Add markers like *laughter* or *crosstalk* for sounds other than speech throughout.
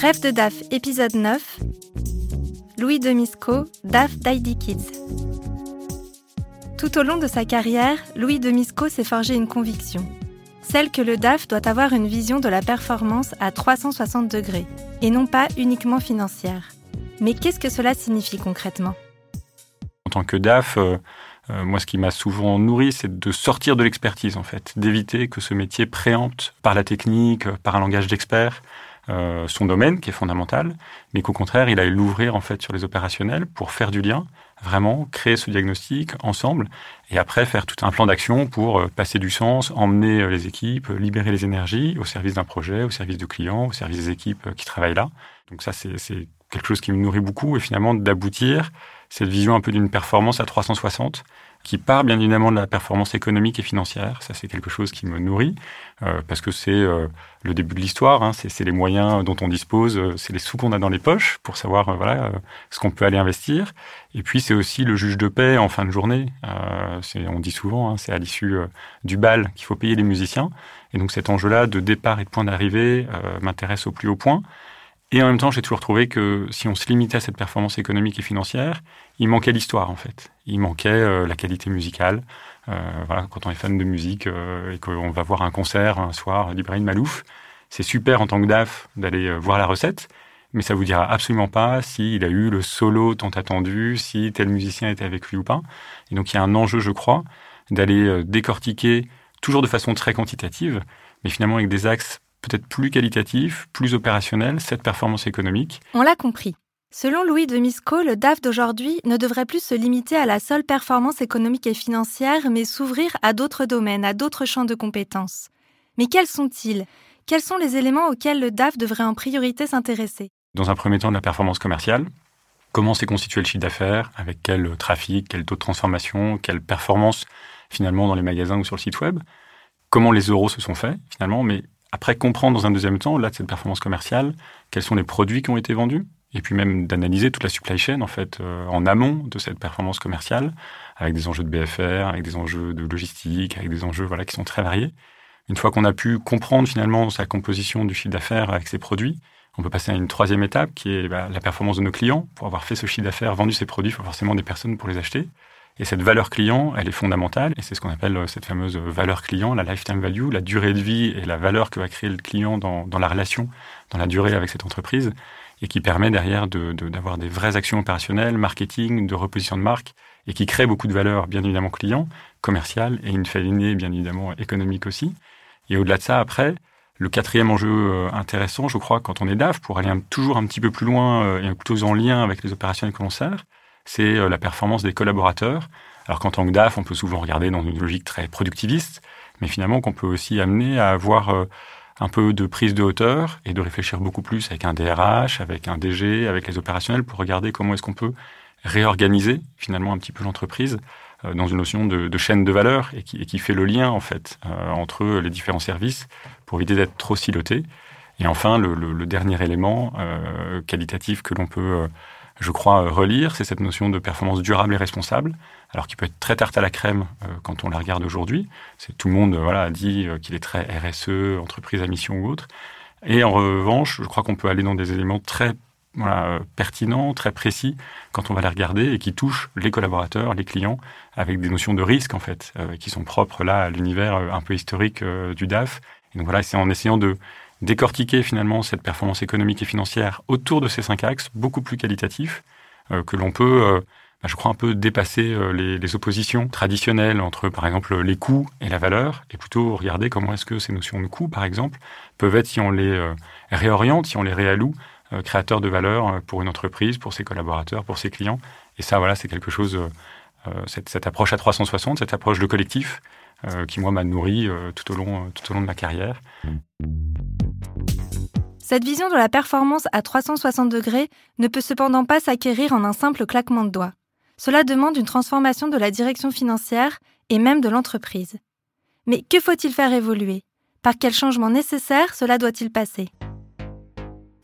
Bref de DAF, épisode 9. Louis Demisco, DAF d'ID Kids. Tout au long de sa carrière, Louis Demisco s'est forgé une conviction. Celle que le DAF doit avoir une vision de la performance à 360 degrés, et non pas uniquement financière. Mais qu'est-ce que cela signifie concrètement? En tant que DAF, euh, euh, moi, ce qui m'a souvent nourri, c'est de sortir de l'expertise, en fait, d'éviter que ce métier préempte par la technique, par un langage d'expert, euh, son domaine qui est fondamental, mais qu'au contraire, il aille l'ouvrir en fait sur les opérationnels pour faire du lien, vraiment créer ce diagnostic ensemble, et après faire tout un plan d'action pour euh, passer du sens, emmener les équipes, libérer les énergies au service d'un projet, au service du client, au service des équipes qui travaillent là. Donc ça, c'est quelque chose qui me nourrit beaucoup, et finalement d'aboutir cette vision un peu d'une performance à 360 qui part bien évidemment de la performance économique et financière. Ça, c'est quelque chose qui me nourrit euh, parce que c'est euh, le début de l'histoire. Hein. C'est les moyens dont on dispose, euh, c'est les sous qu'on a dans les poches pour savoir voilà ce qu'on peut aller investir. Et puis c'est aussi le juge de paix en fin de journée. on dit souvent, hein, c'est à l'issue du bal qu'il faut payer les musiciens. Et donc cet enjeu-là de départ et de point d'arrivée m'intéresse au plus haut point. Et en même temps, j'ai toujours trouvé que si on se limitait à cette performance économique et financière, il manquait l'histoire en fait. Il manquait euh, la qualité musicale. Euh, voilà, quand on est fan de musique euh, et qu'on va voir un concert un soir d'Ibrahim Malouf, c'est super en tant que DAF d'aller voir la recette, mais ça vous dira absolument pas s'il a eu le solo tant attendu, si tel musicien était avec lui ou pas. Et donc il y a un enjeu, je crois, d'aller décortiquer toujours de façon très quantitative, mais finalement avec des axes peut-être plus qualitatif, plus opérationnel, cette performance économique. On l'a compris. Selon Louis de Misco, le DAF d'aujourd'hui ne devrait plus se limiter à la seule performance économique et financière, mais s'ouvrir à d'autres domaines, à d'autres champs de compétences. Mais quels sont-ils? Quels sont les éléments auxquels le DAF devrait en priorité s'intéresser? Dans un premier temps, de la performance commerciale. Comment s'est constitué le chiffre d'affaires? Avec quel trafic, quel taux de transformation, quelle performance finalement dans les magasins ou sur le site web? Comment les euros se sont faits finalement? Mais après, comprendre dans un deuxième temps, là, de cette performance commerciale, quels sont les produits qui ont été vendus, et puis même d'analyser toute la supply chain, en fait, euh, en amont de cette performance commerciale, avec des enjeux de BFR, avec des enjeux de logistique, avec des enjeux, voilà, qui sont très variés. Une fois qu'on a pu comprendre finalement sa composition du chiffre d'affaires avec ses produits, on peut passer à une troisième étape qui est bah, la performance de nos clients. Pour avoir fait ce chiffre d'affaires, vendu ces produits, il faut forcément des personnes pour les acheter. Et cette valeur client, elle est fondamentale, et c'est ce qu'on appelle euh, cette fameuse valeur client, la lifetime value, la durée de vie et la valeur que va créer le client dans, dans la relation, dans la durée avec cette entreprise, et qui permet derrière d'avoir de, des vraies actions opérationnelles, marketing, de reposition de marque, et qui crée beaucoup de valeur, bien évidemment, client, commercial, et une fine bien évidemment, économique aussi. Et au-delà de ça, après, le quatrième enjeu euh, intéressant, je crois, quand on est DAF, pour aller toujours un petit peu plus loin euh, et plutôt en lien avec les opérationnels que l'on sert, c'est euh, la performance des collaborateurs. Alors qu'en tant que DAF, on peut souvent regarder dans une logique très productiviste, mais finalement qu'on peut aussi amener à avoir euh, un peu de prise de hauteur et de réfléchir beaucoup plus avec un DRH, avec un DG, avec les opérationnels pour regarder comment est-ce qu'on peut réorganiser finalement un petit peu l'entreprise euh, dans une notion de, chaîne de valeur et qui, fait le lien en fait entre les différents services pour éviter d'être trop siloté. Et enfin, le, dernier élément qualitatif que l'on peut je crois, euh, relire, c'est cette notion de performance durable et responsable, alors qui peut être très tarte à la crème euh, quand on la regarde aujourd'hui. C'est tout le monde euh, voilà dit qu'il est très RSE, entreprise à mission ou autre. Et en revanche, je crois qu'on peut aller dans des éléments très voilà, pertinents, très précis quand on va les regarder et qui touchent les collaborateurs, les clients, avec des notions de risque en fait, qui sont propres là à l'univers un peu historique du DAF. Et donc voilà, c'est en essayant de décortiquer finalement cette performance économique et financière autour de ces cinq axes, beaucoup plus qualitatifs, euh, que l'on peut, euh, bah, je crois, un peu dépasser euh, les, oppositions traditionnelles entre, par exemple, les coûts et la valeur, et plutôt regarder comment est-ce que ces notions de coûts, par exemple, peuvent être, si on les réoriente, si on les réalloue, créateurs de valeur pour une entreprise, pour ses collaborateurs, pour ses clients. Et ça, voilà, c'est quelque chose, cette, approche à 360, cette approche de collectif, qui, moi, m'a nourri tout, au long, tout au long de ma carrière. Cette vision de la performance à 360 degrés ne peut cependant pas s'acquérir en un simple claquement de doigts. Cela demande une transformation de la direction financière et même de l'entreprise. Mais que faut-il faire évoluer? Par quel changement nécessaire cela doit-il passer?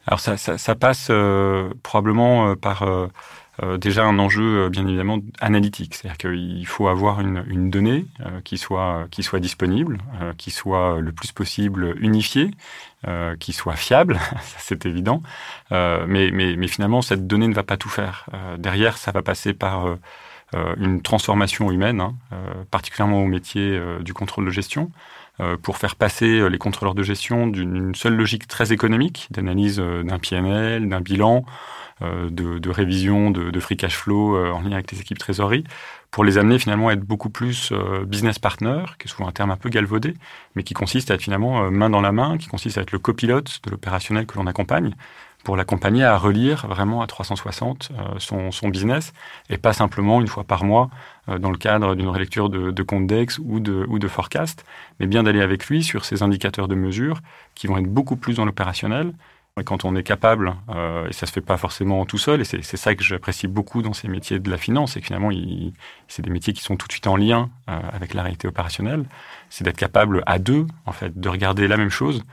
Alors ça, passe euh, probablement euh, par euh, déjà un enjeu bien évidemment analytique, c'est-à-dire qu'il faut avoir une, une donnée qui soit qui soit disponible, qui soit le plus possible unifiée, qui soit fiable, *laughs* c'est évident. mais, mais, mais finalement cette donnée ne va pas tout faire. derrière, ça va passer par une transformation humaine, hein, particulièrement au métier du contrôle de gestion. Euh, pour faire passer euh, les contrôleurs de gestion d'une seule logique très économique, d'analyse euh, d'un PNL, d'un bilan, de, révision de, free cash flow en lien avec les équipes trésorerie, pour les amener finalement à être beaucoup plus business partner, qui est souvent un terme un peu galvaudé, mais qui consiste à être finalement main dans la main, qui consiste à être le copilote de l'opérationnel que l'on accompagne, pour l'accompagner à relire vraiment à 360 euh, son, son, business et pas simplement une fois par mois euh, dans le cadre d'une relecture de, de compte DEX ou de, ou de forecast, mais bien d'aller avec lui sur ces indicateurs de mesure qui vont être beaucoup plus dans l'opérationnel. Et quand on est capable, euh, et ça se fait pas forcément tout seul, et c'est ça que j'apprécie beaucoup dans ces métiers de la finance, c'est que finalement, c'est des métiers qui sont tout de suite en lien avec la réalité opérationnelle, c'est d'être capable à deux, en fait, de regarder la même chose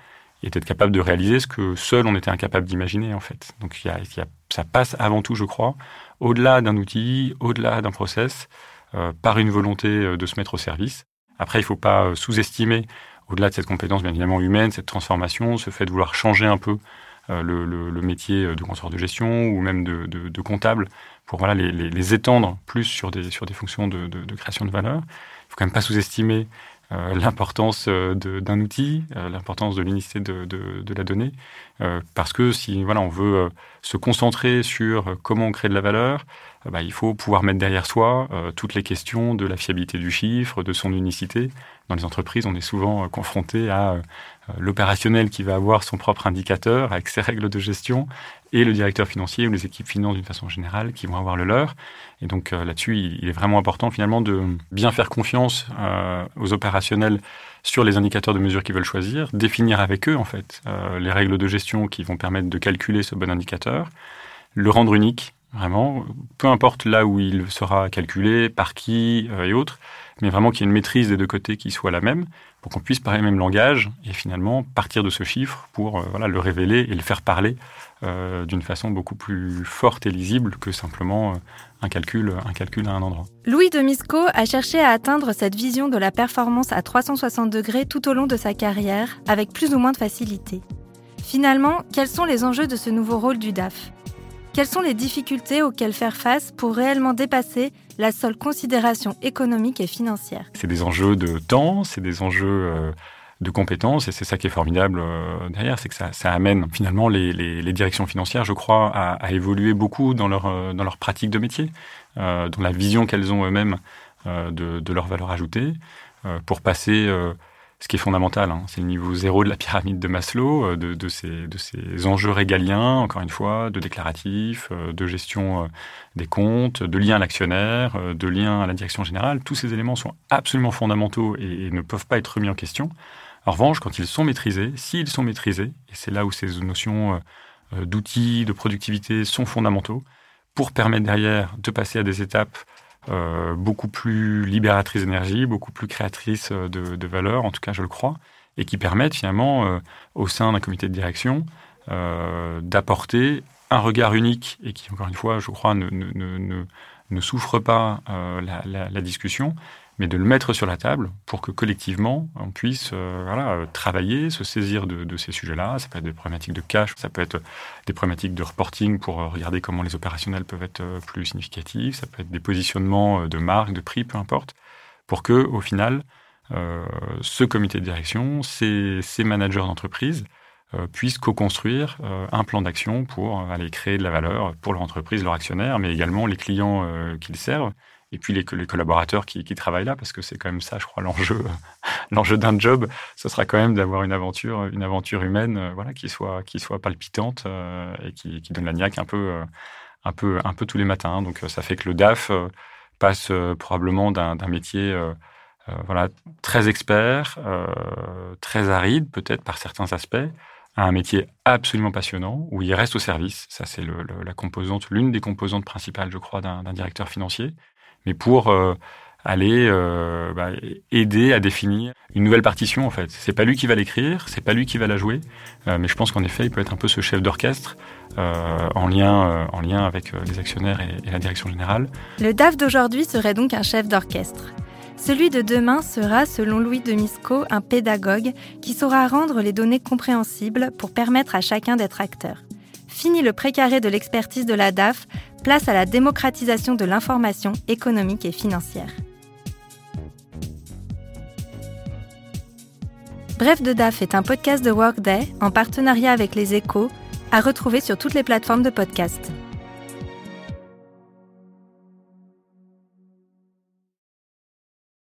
et d'être capable de réaliser ce que seul on était incapable d'imaginer en fait. Donc y a, ça passe avant tout, je crois, au-delà d'un outil, au-delà d'un process, euh, par une volonté euh, de se mettre au service. Après, il ne faut pas euh, sous-estimer, au-delà de cette compétence bien évidemment humaine, cette transformation, ce fait de vouloir changer un peu le, métier de contrôleur de gestion ou même de, comptable pour voilà, les, étendre plus sur des, sur des fonctions de, de création de valeur. Il ne faut quand même pas sous-estimer euh, l'importance euh, d'un outil, euh, l'importance de l'unicité de, la donnée, parce que si voilà, on veut se concentrer sur comment on crée de la valeur, bah, il faut pouvoir mettre derrière soi toutes les questions de la fiabilité du chiffre, de son unicité. Dans les entreprises, on est souvent confronté à l'opérationnel qui va avoir son propre indicateur avec ses règles de gestion et le directeur financier ou les équipes finances d'une façon générale qui vont avoir le leur. Et donc euh, là-dessus, il, est vraiment important finalement de bien faire confiance euh, aux opérationnels sur les indicateurs de mesure qu'ils veulent choisir, définir avec eux en fait euh, les règles de gestion qui vont permettre de calculer ce bon indicateur, le rendre unique vraiment, peu importe là où il sera calculé, par qui et autres, mais vraiment qu'il y ait une maîtrise des deux côtés qui soit la même pour qu'on puisse parler le même langage et finalement partir de ce chiffre pour voilà, le révéler et le faire parler euh, d'une façon beaucoup plus forte et lisible que simplement euh, un calcul, un calcul à un endroit. Louis de Misco a cherché à atteindre cette vision de la performance à 360 degrés tout au long de sa carrière, avec plus ou moins de facilité. Finalement, quels sont les enjeux de ce nouveau rôle du DAF Quelles sont les difficultés auxquelles faire face pour réellement dépasser la seule considération économique et financière? C'est des enjeux de temps, c'est des enjeux euh, de compétences. Et c'est ça qui est formidable euh, derrière, c'est que ça, amène finalement les, directions financières, je crois, à, évoluer beaucoup dans leur, euh, dans leur pratique de métier, dans la vision qu'elles ont eux-mêmes de, leur valeur ajoutée, pour passer ce qui est fondamental, hein, c'est le niveau zéro de la pyramide de Maslow, de, de, ces, de ces enjeux régaliens, encore une fois, de déclaratifs, de gestion des comptes, de lien à l'actionnaire, de lien à la direction générale. Tous ces éléments sont absolument fondamentaux et, et ne peuvent pas être remis en question. En revanche, quand ils sont maîtrisés, s'ils sont maîtrisés, et c'est là où ces notions euh, euh, d'outils, de productivité sont fondamentaux, pour permettre derrière de passer à des étapes euh, beaucoup plus libératrices d'énergie, beaucoup plus créatrices de, de valeur, en tout cas je le crois, et qui permettent finalement euh, au sein d'un comité de direction euh, d'apporter un regard unique et qui, encore une fois, je crois, ne, ne, ne, ne souffre pas euh, la, discussion, mais de le mettre sur la table pour que collectivement, on puisse euh, euh, travailler, se saisir de, ces sujets-là. Ça peut être des problématiques de cash, ça peut être des problématiques de reporting pour euh, regarder comment les opérationnels peuvent être plus significatifs, ça peut être des positionnements de marque, de prix, peu importe, pour que, au final, ce comité de direction, ces, managers d'entreprise, puissent co-construire un plan d'action pour aller créer de la valeur pour leur entreprise, leurs actionnaires, mais également les clients qu'ils servent et puis les, collaborateurs qui, travaillent là, parce que c'est quand même ça, je crois, l'enjeu, *laughs* l'enjeu d'un job, ce sera quand même d'avoir une aventure, une aventure humaine, euh, voilà, qui soit, qui soit palpitante euh, et qui, donne la niaque un peu, euh, un peu, un peu tous les matins. Donc, ça fait que le DAF passe probablement d'un, métier, voilà, très expert, très aride, peut-être par certains aspects, à un métier absolument passionnant où il reste au service. Ça, c'est la composante, l'une des composantes principales, je crois, d'un directeur financier mais pour euh, aller euh, bah, aider à définir une nouvelle partition en fait. C'est pas lui qui va l'écrire, c'est pas lui qui va la jouer, euh, mais je pense qu'en effet il peut être un peu ce chef d'orchestre en lien en lien avec les actionnaires et la direction générale. Le DAF d'aujourd'hui serait donc un chef d'orchestre. Celui de demain sera, selon Louis de Misco, un pédagogue qui saura rendre les données compréhensibles pour permettre à chacun d'être acteur. Fini le précaré de l'expertise de la DAF, place à la démocratisation de l'information économique et financière. Bref de DAF est un podcast de Workday en partenariat avec les échos, à retrouver sur toutes les plateformes de podcast.